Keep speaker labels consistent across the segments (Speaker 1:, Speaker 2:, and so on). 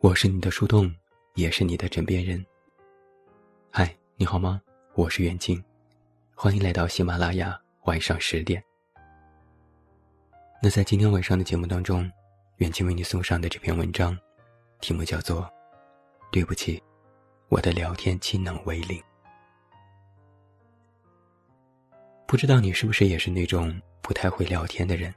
Speaker 1: 我是你的树洞，也是你的枕边人。嗨，你好吗？我是远近，欢迎来到喜马拉雅晚上十点。那在今天晚上的节目当中，远近为你送上的这篇文章，题目叫做《对不起，我的聊天技能为零》。不知道你是不是也是那种不太会聊天的人？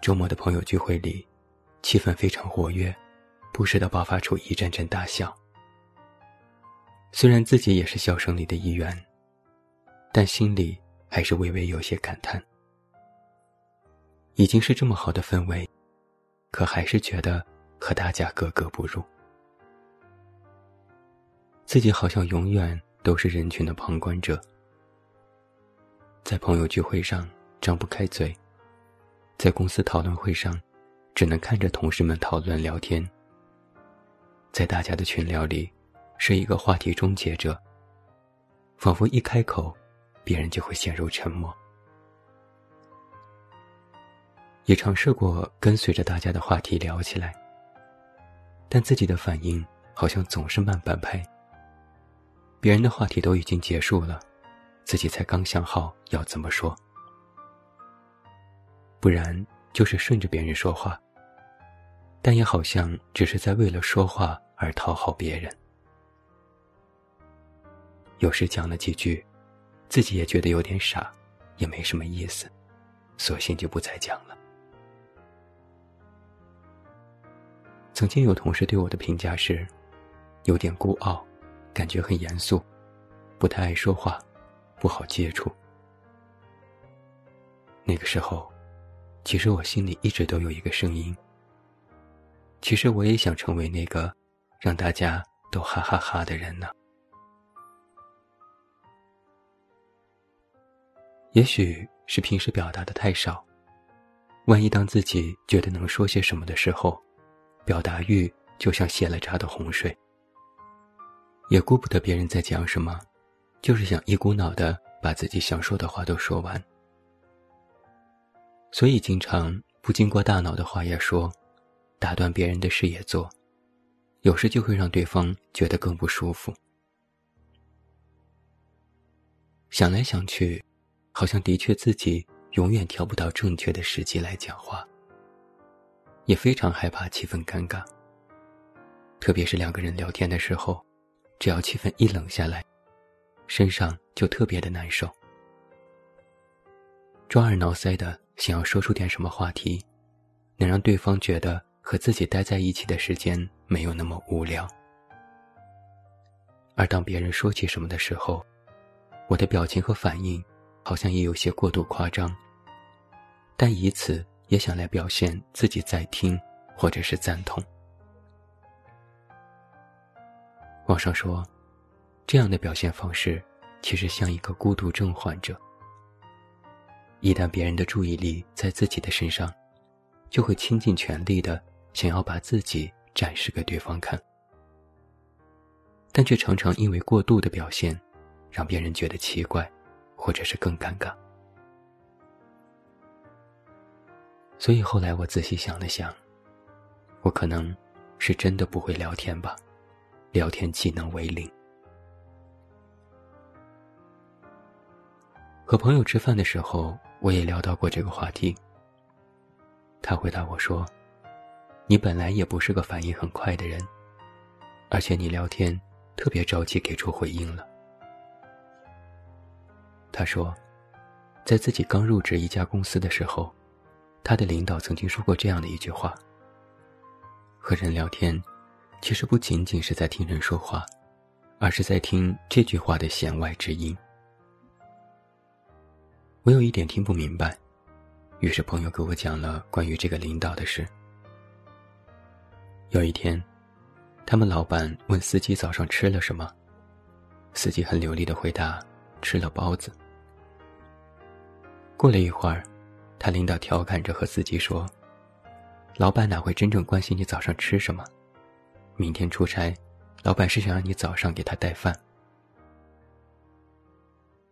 Speaker 1: 周末的朋友聚会里，气氛非常活跃，不时的爆发出一阵阵大笑。虽然自己也是笑声里的一员，但心里还是微微有些感叹：已经是这么好的氛围，可还是觉得和大家格格不入。自己好像永远都是人群的旁观者。在朋友聚会上张不开嘴，在公司讨论会上，只能看着同事们讨论聊天。在大家的群聊里，是一个话题终结者。仿佛一开口，别人就会陷入沉默。也尝试过跟随着大家的话题聊起来，但自己的反应好像总是慢半拍。别人的话题都已经结束了。自己才刚想好要怎么说，不然就是顺着别人说话，但也好像只是在为了说话而讨好别人。有时讲了几句，自己也觉得有点傻，也没什么意思，索性就不再讲了。曾经有同事对我的评价是，有点孤傲，感觉很严肃，不太爱说话。不好接触。那个时候，其实我心里一直都有一个声音。其实我也想成为那个让大家都哈哈哈的人呢。也许是平时表达的太少，万一当自己觉得能说些什么的时候，表达欲就像泄了闸的洪水，也顾不得别人在讲什么。就是想一股脑的把自己想说的话都说完，所以经常不经过大脑的话也说，打断别人的事也做，有时就会让对方觉得更不舒服。想来想去，好像的确自己永远挑不到正确的时机来讲话，也非常害怕气氛尴尬。特别是两个人聊天的时候，只要气氛一冷下来。身上就特别的难受，抓耳挠腮的想要说出点什么话题，能让对方觉得和自己待在一起的时间没有那么无聊。而当别人说起什么的时候，我的表情和反应好像也有些过度夸张，但以此也想来表现自己在听或者是赞同。网上说。这样的表现方式，其实像一个孤独症患者。一旦别人的注意力在自己的身上，就会倾尽全力的想要把自己展示给对方看，但却常常因为过度的表现，让别人觉得奇怪，或者是更尴尬。所以后来我仔细想了想，我可能是真的不会聊天吧，聊天技能为零。和朋友吃饭的时候，我也聊到过这个话题。他回答我说：“你本来也不是个反应很快的人，而且你聊天特别着急给出回应了。”他说，在自己刚入职一家公司的时候，他的领导曾经说过这样的一句话：“和人聊天，其实不仅仅是在听人说话，而是在听这句话的弦外之音。”我有一点听不明白，于是朋友给我讲了关于这个领导的事。有一天，他们老板问司机早上吃了什么，司机很流利的回答：“吃了包子。”过了一会儿，他领导调侃着和司机说：“老板哪会真正关心你早上吃什么？明天出差，老板是想让你早上给他带饭。”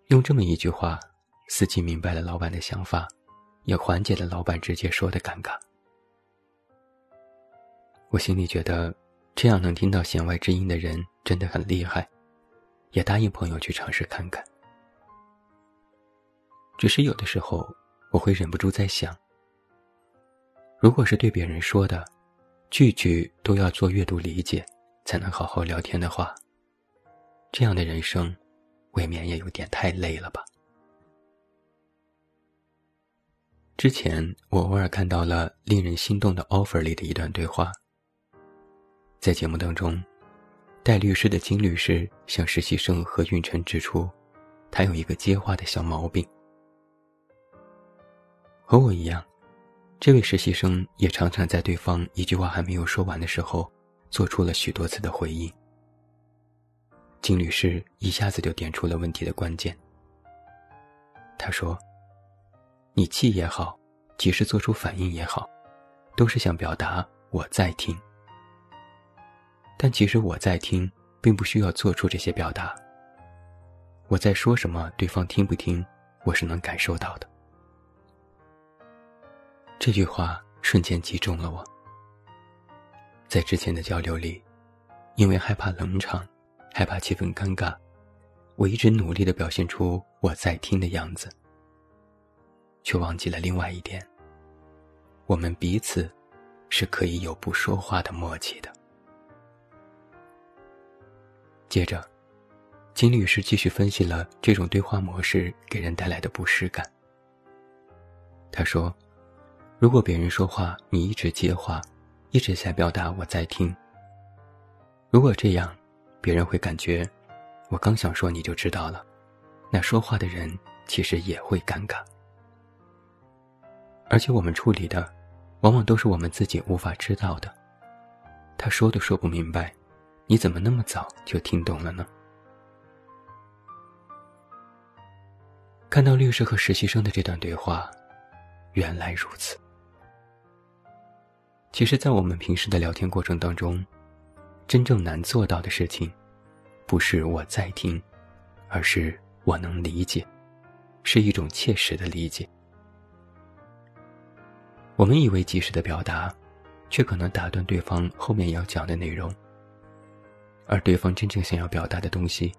Speaker 1: 用这么一句话。司机明白了老板的想法，也缓解了老板直接说的尴尬。我心里觉得，这样能听到弦外之音的人真的很厉害，也答应朋友去尝试看看。只是有的时候，我会忍不住在想，如果是对别人说的，句句都要做阅读理解，才能好好聊天的话，这样的人生，未免也有点太累了吧。之前我偶尔看到了令人心动的 offer 里的一段对话，在节目当中，戴律师的金律师向实习生何运晨指出，他有一个接话的小毛病。和我一样，这位实习生也常常在对方一句话还没有说完的时候，做出了许多次的回应。金律师一下子就点出了问题的关键。他说：“你气也好，及时做出反应也好，都是想表达我在听。但其实我在听，并不需要做出这些表达。我在说什么，对方听不听，我是能感受到的。”这句话瞬间击中了我。在之前的交流里，因为害怕冷场，害怕气氛尴尬，我一直努力的表现出我在听的样子，却忘记了另外一点：我们彼此是可以有不说话的默契的。接着，金律师继续分析了这种对话模式给人带来的不适感。他说。如果别人说话，你一直接话，一直在表达我在听。如果这样，别人会感觉我刚想说你就知道了，那说话的人其实也会尴尬。而且我们处理的，往往都是我们自己无法知道的。他说都说不明白，你怎么那么早就听懂了呢？看到律师和实习生的这段对话，原来如此。其实，在我们平时的聊天过程当中，真正难做到的事情，不是我在听，而是我能理解，是一种切实的理解。我们以为及时的表达，却可能打断对方后面要讲的内容，而对方真正想要表达的东西，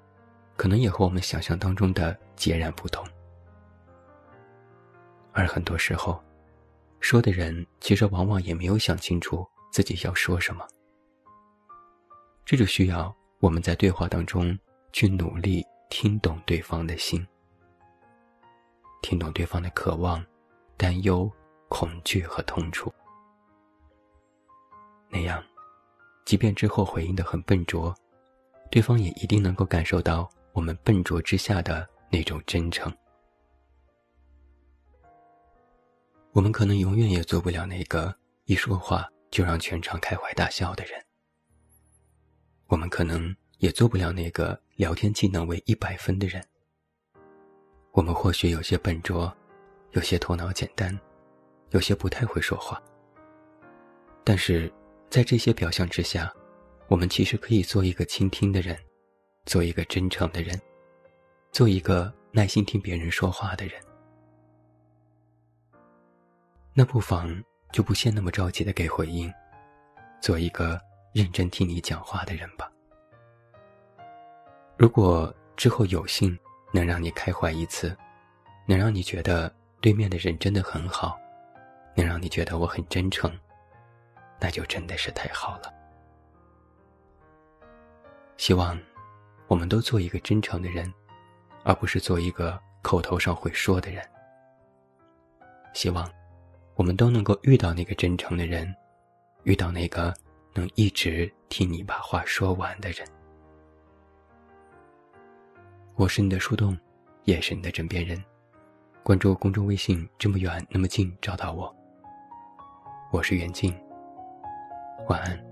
Speaker 1: 可能也和我们想象当中的截然不同。而很多时候，说的人其实往往也没有想清楚自己要说什么，这就需要我们在对话当中去努力听懂对方的心，听懂对方的渴望、担忧、恐惧和痛楚。那样，即便之后回应的很笨拙，对方也一定能够感受到我们笨拙之下的那种真诚。我们可能永远也做不了那个一说话就让全场开怀大笑的人。我们可能也做不了那个聊天技能为一百分的人。我们或许有些笨拙，有些头脑简单，有些不太会说话。但是，在这些表象之下，我们其实可以做一个倾听的人，做一个真诚的人，做一个耐心听别人说话的人。那不妨就不先那么着急的给回应，做一个认真听你讲话的人吧。如果之后有幸能让你开怀一次，能让你觉得对面的人真的很好，能让你觉得我很真诚，那就真的是太好了。希望我们都做一个真诚的人，而不是做一个口头上会说的人。希望。我们都能够遇到那个真诚的人，遇到那个能一直听你把话说完的人。我是你的树洞，也是你的枕边人。关注公众微信，这么远那么近，找到我。我是袁静，晚安。